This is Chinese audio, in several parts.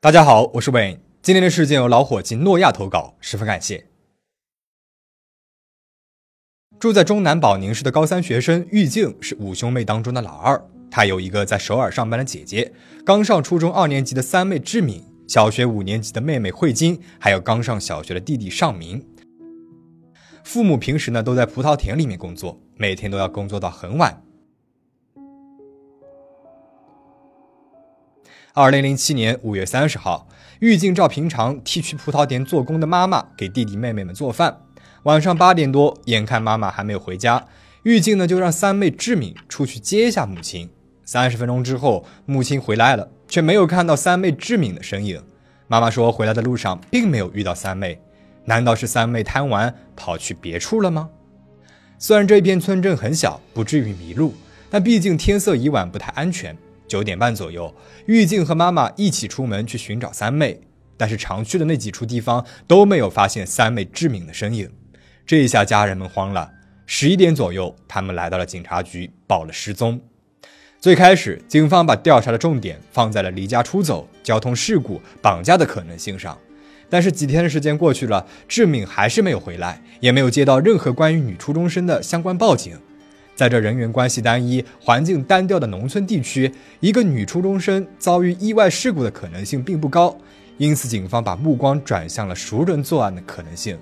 大家好，我是 Wayne。今天的事件由老伙计诺亚投稿，十分感谢。住在中南保宁市的高三学生玉静是五兄妹当中的老二，她有一个在首尔上班的姐姐，刚上初中二年级的三妹志敏，小学五年级的妹妹慧晶，还有刚上小学的弟弟尚明。父母平时呢都在葡萄田里面工作，每天都要工作到很晚。二零零七年五月三十号，玉静照平常替去葡萄田做工的妈妈给弟弟妹妹们做饭。晚上八点多，眼看妈妈还没有回家，玉静呢就让三妹志敏出去接一下母亲。三十分钟之后，母亲回来了，却没有看到三妹志敏的身影。妈妈说，回来的路上并没有遇到三妹，难道是三妹贪玩跑去别处了吗？虽然这片村镇很小，不至于迷路，但毕竟天色已晚，不太安全。九点半左右，玉静和妈妈一起出门去寻找三妹，但是常去的那几处地方都没有发现三妹志敏的身影。这一下家人们慌了。十一点左右，他们来到了警察局，报了失踪。最开始，警方把调查的重点放在了离家出走、交通事故、绑架的可能性上。但是几天的时间过去了，志敏还是没有回来，也没有接到任何关于女初中生的相关报警。在这人员关系单一、环境单调的农村地区，一个女初中生遭遇意外事故的可能性并不高，因此警方把目光转向了熟人作案的可能性。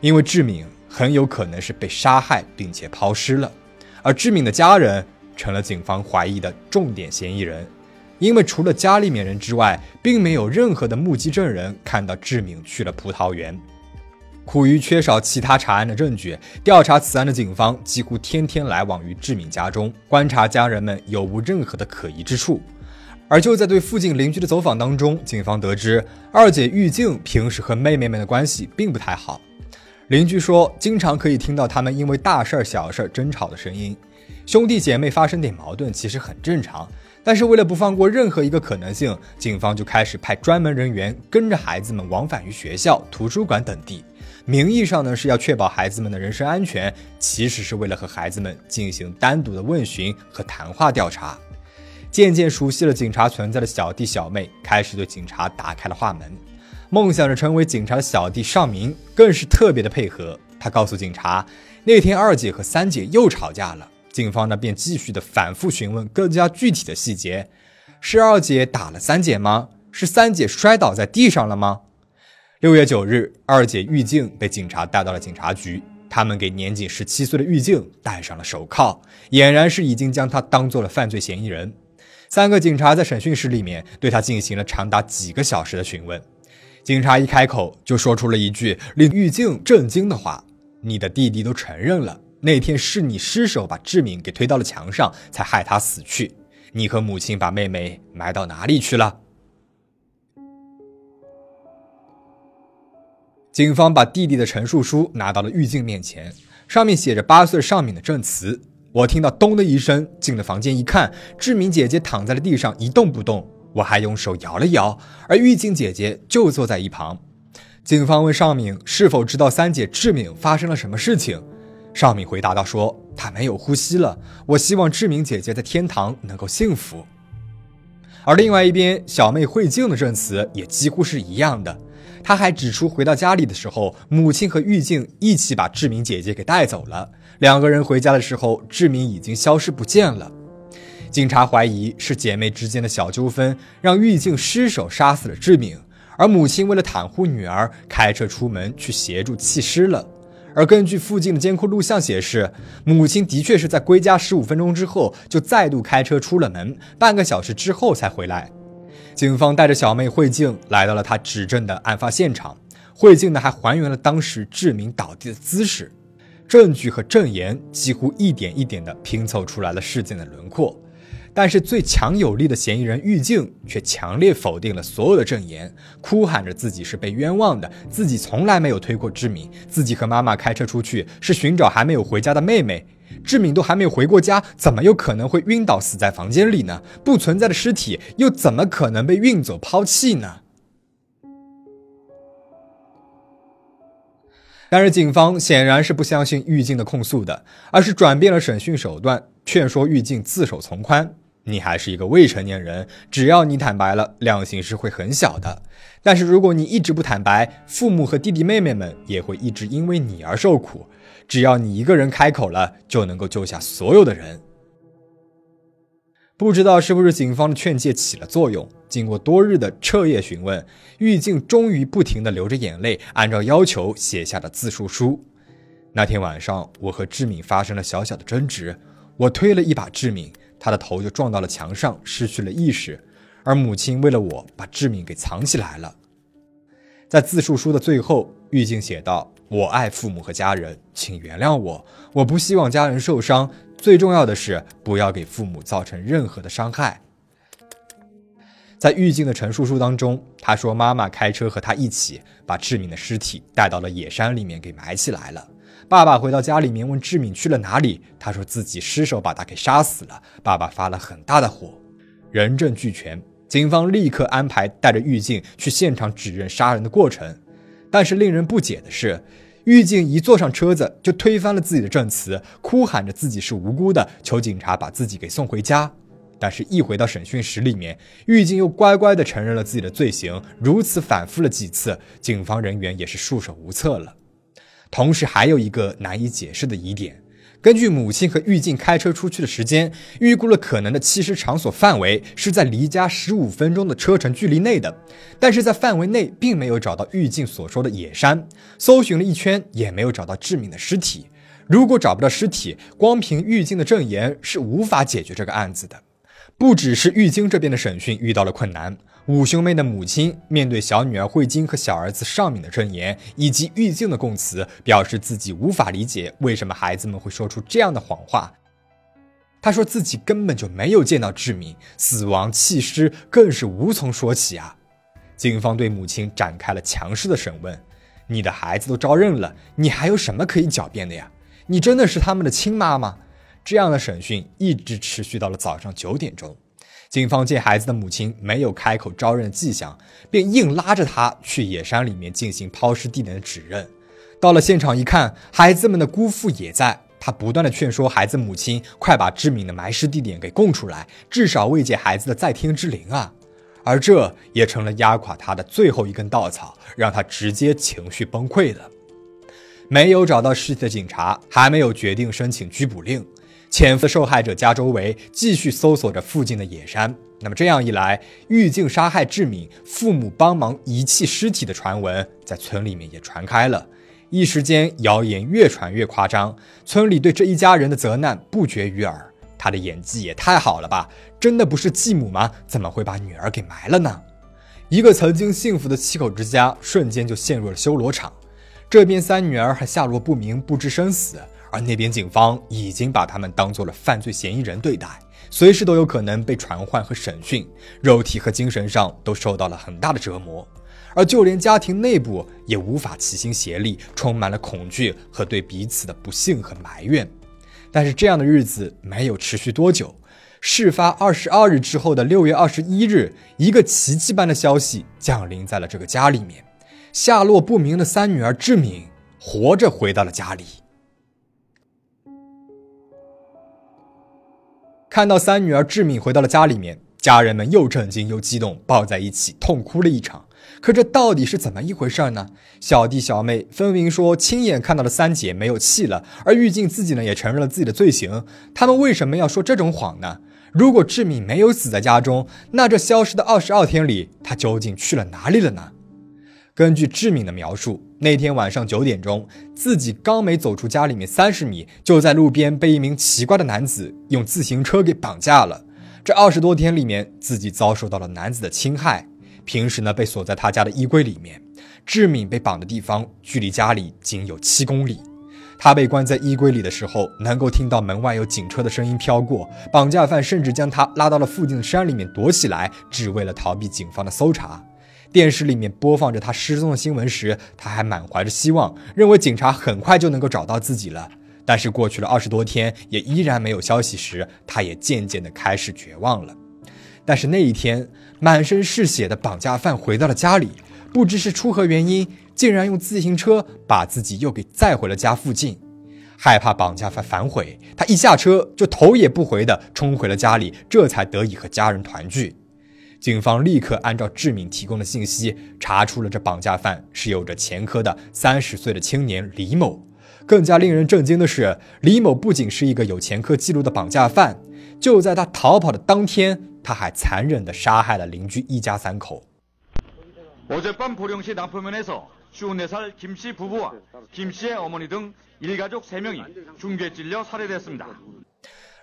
因为志敏很有可能是被杀害并且抛尸了，而志敏的家人成了警方怀疑的重点嫌疑人。因为除了家里面人之外，并没有任何的目击证人看到志敏去了葡萄园。苦于缺少其他查案的证据，调查此案的警方几乎天天来往于志敏家中，观察家人们有无任何的可疑之处。而就在对附近邻居的走访当中，警方得知二姐玉静平时和妹妹们的关系并不太好。邻居说，经常可以听到他们因为大事儿、小事儿争吵的声音。兄弟姐妹发生点矛盾其实很正常，但是为了不放过任何一个可能性，警方就开始派专门人员跟着孩子们往返于学校、图书馆等地。名义上呢是要确保孩子们的人身安全，其实是为了和孩子们进行单独的问询和谈话调查。渐渐熟悉了警察存在的小弟小妹开始对警察打开了话门。梦想着成为警察的小弟尚明更是特别的配合。他告诉警察，那天二姐和三姐又吵架了。警方呢便继续的反复询问更加具体的细节：是二姐打了三姐吗？是三姐摔倒在地上了吗？六月九日，二姐玉静被警察带到了警察局。他们给年仅十七岁的玉静戴上了手铐，俨然是已经将她当做了犯罪嫌疑人。三个警察在审讯室里面对她进行了长达几个小时的询问。警察一开口就说出了一句令玉静震惊的话：“你的弟弟都承认了，那天是你失手把志敏给推到了墙上，才害他死去。你和母亲把妹妹埋到哪里去了？”警方把弟弟的陈述书拿到了狱警面前，上面写着八岁尚敏的证词。我听到咚的一声，进了房间一看，志敏姐姐躺在了地上一动不动，我还用手摇了摇，而狱警姐姐就坐在一旁。警方问尚敏是否知道三姐志敏发生了什么事情，尚敏回答道：“说她没有呼吸了。我希望志敏姐姐在天堂能够幸福。”而另外一边，小妹慧静的证词也几乎是一样的。他还指出，回到家里的时候，母亲和玉静一起把志明姐姐给带走了。两个人回家的时候，志明已经消失不见了。警察怀疑是姐妹之间的小纠纷，让玉静失手杀死了志明，而母亲为了袒护女儿，开车出门去协助弃尸了。而根据附近的监控录像显示，母亲的确是在归家十五分钟之后，就再度开车出了门，半个小时之后才回来。警方带着小妹慧静来到了他指证的案发现场，慧静呢还还原了当时志明倒地的姿势，证据和证言几乎一点一点的拼凑出来了事件的轮廓。但是最强有力的嫌疑人玉静却强烈否定了所有的证言，哭喊着自己是被冤枉的，自己从来没有推过志明，自己和妈妈开车出去是寻找还没有回家的妹妹。志敏都还没有回过家，怎么有可能会晕倒死在房间里呢？不存在的尸体又怎么可能被运走抛弃呢？但是警方显然是不相信狱警的控诉的，而是转变了审讯手段。劝说玉静自首从宽。你还是一个未成年人，只要你坦白了，量刑是会很小的。但是如果你一直不坦白，父母和弟弟妹妹们也会一直因为你而受苦。只要你一个人开口了，就能够救下所有的人。不知道是不是警方的劝诫起了作用，经过多日的彻夜询问，狱警终于不停地流着眼泪，按照要求写下了自述书。那天晚上，我和志敏发生了小小的争执，我推了一把志敏。他的头就撞到了墙上，失去了意识。而母亲为了我，把志敏给藏起来了。在自述书的最后，玉静写道：“我爱父母和家人，请原谅我。我不希望家人受伤，最重要的是不要给父母造成任何的伤害。”在狱警的陈述书当中，他说：“妈妈开车和他一起把志敏的尸体带到了野山里面，给埋起来了。”爸爸回到家里面问志敏去了哪里，他说自己失手把他给杀死了。爸爸发了很大的火，人证俱全，警方立刻安排带着狱警去现场指认杀人的过程。但是令人不解的是，狱警一坐上车子就推翻了自己的证词，哭喊着自己是无辜的，求警察把自己给送回家。但是，一回到审讯室里面，狱警又乖乖地承认了自己的罪行。如此反复了几次，警方人员也是束手无策了。同时还有一个难以解释的疑点，根据母亲和玉静开车出去的时间，预估了可能的弃尸场所范围是在离家十五分钟的车程距离内的，但是在范围内并没有找到玉静所说的野山，搜寻了一圈也没有找到致敏的尸体。如果找不到尸体，光凭玉静的证言是无法解决这个案子的。不只是狱警这边的审讯遇到了困难。五兄妹的母亲面对小女儿慧晶和小儿子尚敏的证言，以及玉静的供词，表示自己无法理解为什么孩子们会说出这样的谎话。他说自己根本就没有见到志敏死亡弃尸，更是无从说起啊！警方对母亲展开了强势的审问：“你的孩子都招认了，你还有什么可以狡辩的呀？你真的是他们的亲妈吗？”这样的审讯一直持续到了早上九点钟。警方见孩子的母亲没有开口招认的迹象，便硬拉着他去野山里面进行抛尸地点的指认。到了现场一看，孩子们的姑父也在，他不断的劝说孩子母亲快把致敏的埋尸地点给供出来，至少慰藉孩子的在天之灵啊！而这也成了压垮他的最后一根稻草，让他直接情绪崩溃了。没有找到尸体的警察还没有决定申请拘捕令。潜伏受害者家周围，继续搜索着附近的野山。那么这样一来，狱警杀害志敏，父母帮忙遗弃尸体的传闻在村里面也传开了。一时间，谣言越传越夸张，村里对这一家人的责难不绝于耳。他的演技也太好了吧？真的不是继母吗？怎么会把女儿给埋了呢？一个曾经幸福的七口之家，瞬间就陷入了修罗场。这边三女儿还下落不明，不知生死。而那边警方已经把他们当做了犯罪嫌疑人对待，随时都有可能被传唤和审讯，肉体和精神上都受到了很大的折磨，而就连家庭内部也无法齐心协力，充满了恐惧和对彼此的不幸和埋怨。但是这样的日子没有持续多久，事发二十二日之后的六月二十一日，一个奇迹般的消息降临在了这个家里面，下落不明的三女儿志敏活着回到了家里。看到三女儿志敏回到了家里面，家人们又震惊又激动，抱在一起痛哭了一场。可这到底是怎么一回事呢？小弟小妹分明说亲眼看到了三姐没有气了，而玉静自己呢也承认了自己的罪行。他们为什么要说这种谎呢？如果志敏没有死在家中，那这消失的二十二天里，她究竟去了哪里了呢？根据志敏的描述，那天晚上九点钟，自己刚没走出家里面三十米，就在路边被一名奇怪的男子用自行车给绑架了。这二十多天里面，自己遭受到了男子的侵害。平时呢，被锁在他家的衣柜里面。志敏被绑的地方距离家里仅有七公里。他被关在衣柜里的时候，能够听到门外有警车的声音飘过。绑架犯甚至将他拉到了附近的山里面躲起来，只为了逃避警方的搜查。电视里面播放着他失踪的新闻时，他还满怀着希望，认为警察很快就能够找到自己了。但是过去了二十多天，也依然没有消息时，他也渐渐的开始绝望了。但是那一天，满身是血的绑架犯回到了家里，不知是出何原因，竟然用自行车把自己又给载回了家附近。害怕绑架犯反悔，他一下车就头也不回的冲回了家里，这才得以和家人团聚。警方立刻按照志敏提供的信息，查出了这绑架犯是有着前科的三十岁的青年李某。更加令人震惊的是，李某不仅是一个有前科记录的绑架犯，就在他逃跑的当天，他还残忍地杀害了邻居一家三口。어젯밤보령시남포면에서오네살김씨부부와김씨의어머니등일가족세명이중죄찔려살해됐습니다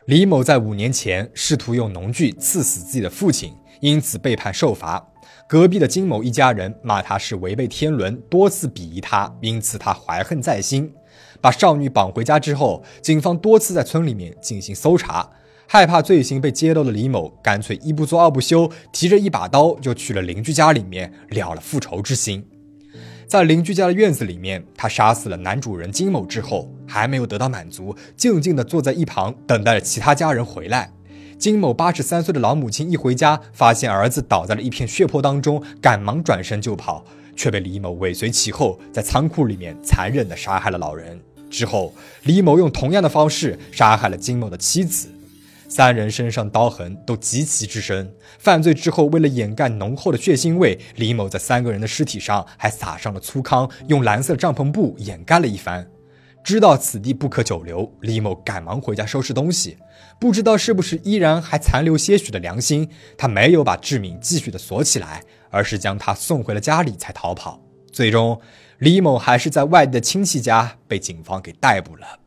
李某在五年前试图用农具刺死自己的父亲， 因此被判受罚。隔壁的金某一家人骂他是违背天伦，多次鄙夷他，因此他怀恨在心。把少女绑回家之后，警方多次在村里面进行搜查，害怕罪行被揭露的李某，干脆一不做二不休，提着一把刀就去了邻居家里面了了复仇之心。在邻居家的院子里面，他杀死了男主人金某之后，还没有得到满足，静静地坐在一旁等待着其他家人回来。金某八十三岁的老母亲一回家，发现儿子倒在了一片血泊当中，赶忙转身就跑，却被李某尾随其后，在仓库里面残忍地杀害了老人。之后，李某用同样的方式杀害了金某的妻子。三人身上刀痕都极其之深。犯罪之后，为了掩盖浓厚的血腥味，李某在三个人的尸体上还撒上了粗糠，用蓝色帐篷布掩盖了一番。知道此地不可久留，李某赶忙回家收拾东西。不知道是不是依然还残留些许的良心，他没有把志敏继续的锁起来，而是将他送回了家里才逃跑。最终，李某还是在外地的亲戚家被警方给逮捕了。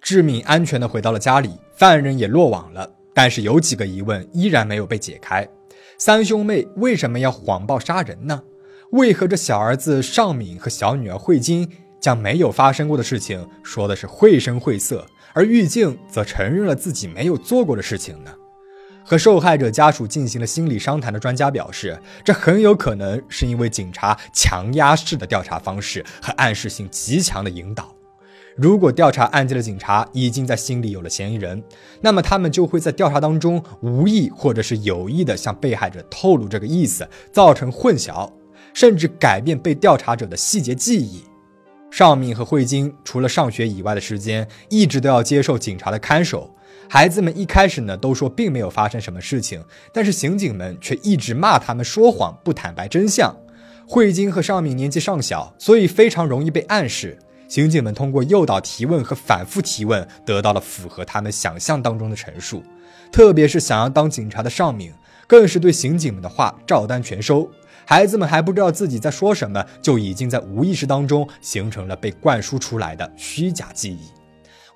志敏安全的回到了家里，犯人也落网了。但是有几个疑问依然没有被解开：三兄妹为什么要谎报杀人呢？为何这小儿子尚敏和小女儿慧晶将没有发生过的事情说的是绘声绘色，而玉静则承认了自己没有做过的事情呢？和受害者家属进行了心理商谈的专家表示，这很有可能是因为警察强压式的调查方式和暗示性极强的引导。如果调查案件的警察已经在心里有了嫌疑人，那么他们就会在调查当中无意或者是有意的向被害者透露这个意思，造成混淆，甚至改变被调查者的细节记忆。尚敏和慧晶除了上学以外的时间，一直都要接受警察的看守。孩子们一开始呢都说并没有发生什么事情，但是刑警们却一直骂他们说谎，不坦白真相。慧晶和尚敏年纪尚小，所以非常容易被暗示。刑警们通过诱导提问和反复提问，得到了符合他们想象当中的陈述。特别是想要当警察的尚敏，更是对刑警们的话照单全收。孩子们还不知道自己在说什么，就已经在无意识当中形成了被灌输出来的虚假记忆。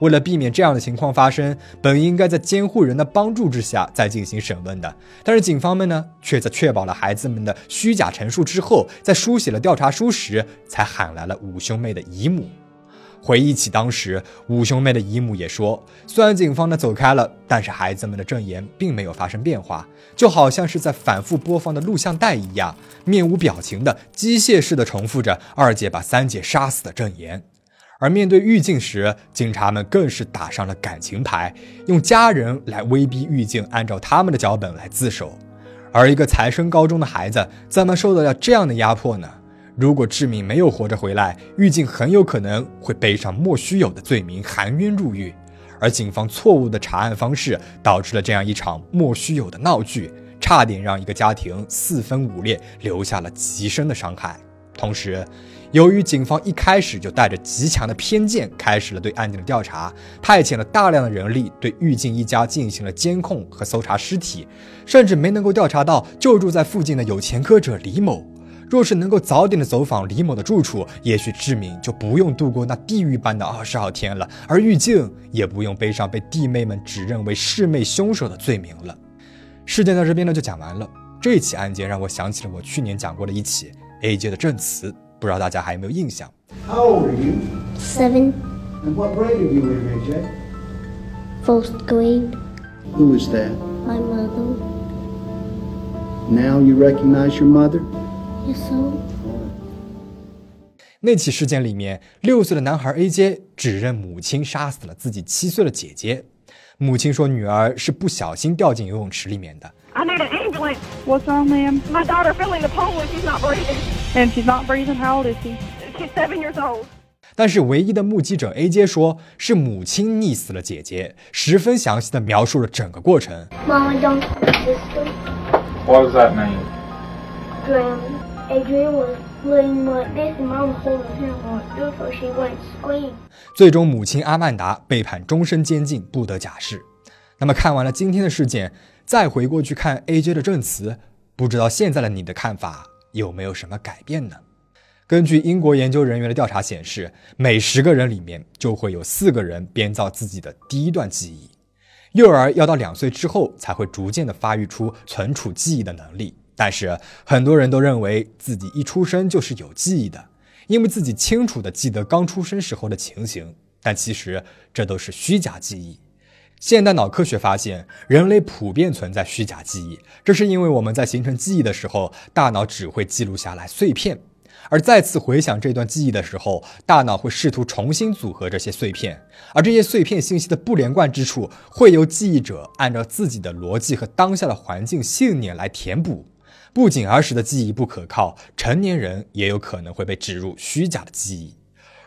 为了避免这样的情况发生，本应该在监护人的帮助之下再进行审问的，但是警方们呢，却在确保了孩子们的虚假陈述之后，在书写了调查书时，才喊来了五兄妹的姨母。回忆起当时，五兄妹的姨母也说，虽然警方呢走开了，但是孩子们的证言并没有发生变化，就好像是在反复播放的录像带一样，面无表情的机械式的重复着二姐把三姐杀死的证言。而面对狱警时，警察们更是打上了感情牌，用家人来威逼狱警按照他们的脚本来自首。而一个才升高中的孩子，怎么受得了这样的压迫呢？如果志敏没有活着回来，狱警很有可能会背上莫须有的罪名，含冤入狱。而警方错误的查案方式，导致了这样一场莫须有的闹剧，差点让一个家庭四分五裂，留下了极深的伤害。同时，由于警方一开始就带着极强的偏见，开始了对案件的调查，派遣了大量的人力对狱警一家进行了监控和搜查尸体，甚至没能够调查到就住在附近的有前科者李某。若是能够早点的走访李某的住处，也许志敏就不用度过那地狱般的二十二天了，而玉静也不用背上被弟妹们指认为弑妹凶手的罪名了。事件到这边呢就讲完了。这起案件让我想起了我去年讲过的一起 A J 的证词，不知道大家还有没有印象？How old are you? Seven. And what grade are you in, AJ? First grade. Who is that? My mother. Now you recognize your mother? 那起事件里面，六岁的男孩 A J 指认母亲杀死了自己七岁的姐姐。母亲说，女儿是不小心掉进游泳池里面的。I need an ambulance. What's wrong, ma'am? My daughter fell in the pool and she's not breathing. And she's not breathing. How old is she? She's seven years old. 但是唯一的目击者 A.J 说是母亲溺死了姐姐，十分详细的描述了整个过程。Mama my sister, What does that mean? drowned. 最终，母亲阿曼达被判终身监禁，不得假释。那么，看完了今天的事件，再回过去看 A.J 的证词，不知道现在的你的看法有没有什么改变呢？根据英国研究人员的调查显示，每十个人里面就会有四个人编造自己的第一段记忆。幼儿要到两岁之后才会逐渐的发育出存储记忆的能力，但是很多人都认为自己一出生就是有记忆的，因为自己清楚的记得刚出生时候的情形。但其实这都是虚假记忆。现代脑科学发现，人类普遍存在虚假记忆，这是因为我们在形成记忆的时候，大脑只会记录下来碎片。而再次回想这段记忆的时候，大脑会试图重新组合这些碎片，而这些碎片信息的不连贯之处，会由记忆者按照自己的逻辑和当下的环境信念来填补。不仅儿时的记忆不可靠，成年人也有可能会被植入虚假的记忆。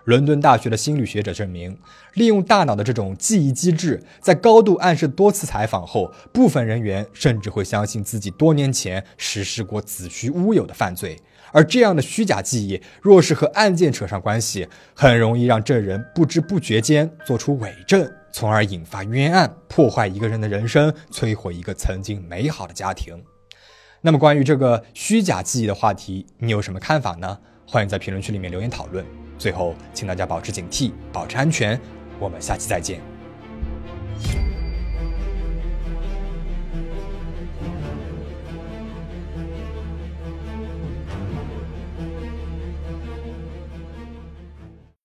伦敦大学的心理学者证明，利用大脑的这种记忆机制，在高度暗示多次采访后，部分人员甚至会相信自己多年前实施过子虚乌有的犯罪。而这样的虚假记忆，若是和案件扯上关系，很容易让证人不知不觉间做出伪证，从而引发冤案，破坏一个人的人生，摧毁一个曾经美好的家庭。那么关于这个虚假记忆的话题你有什么看法呢？欢迎在评论区里面留言讨论。最后请大家保持警惕保持安全。我们下期再见。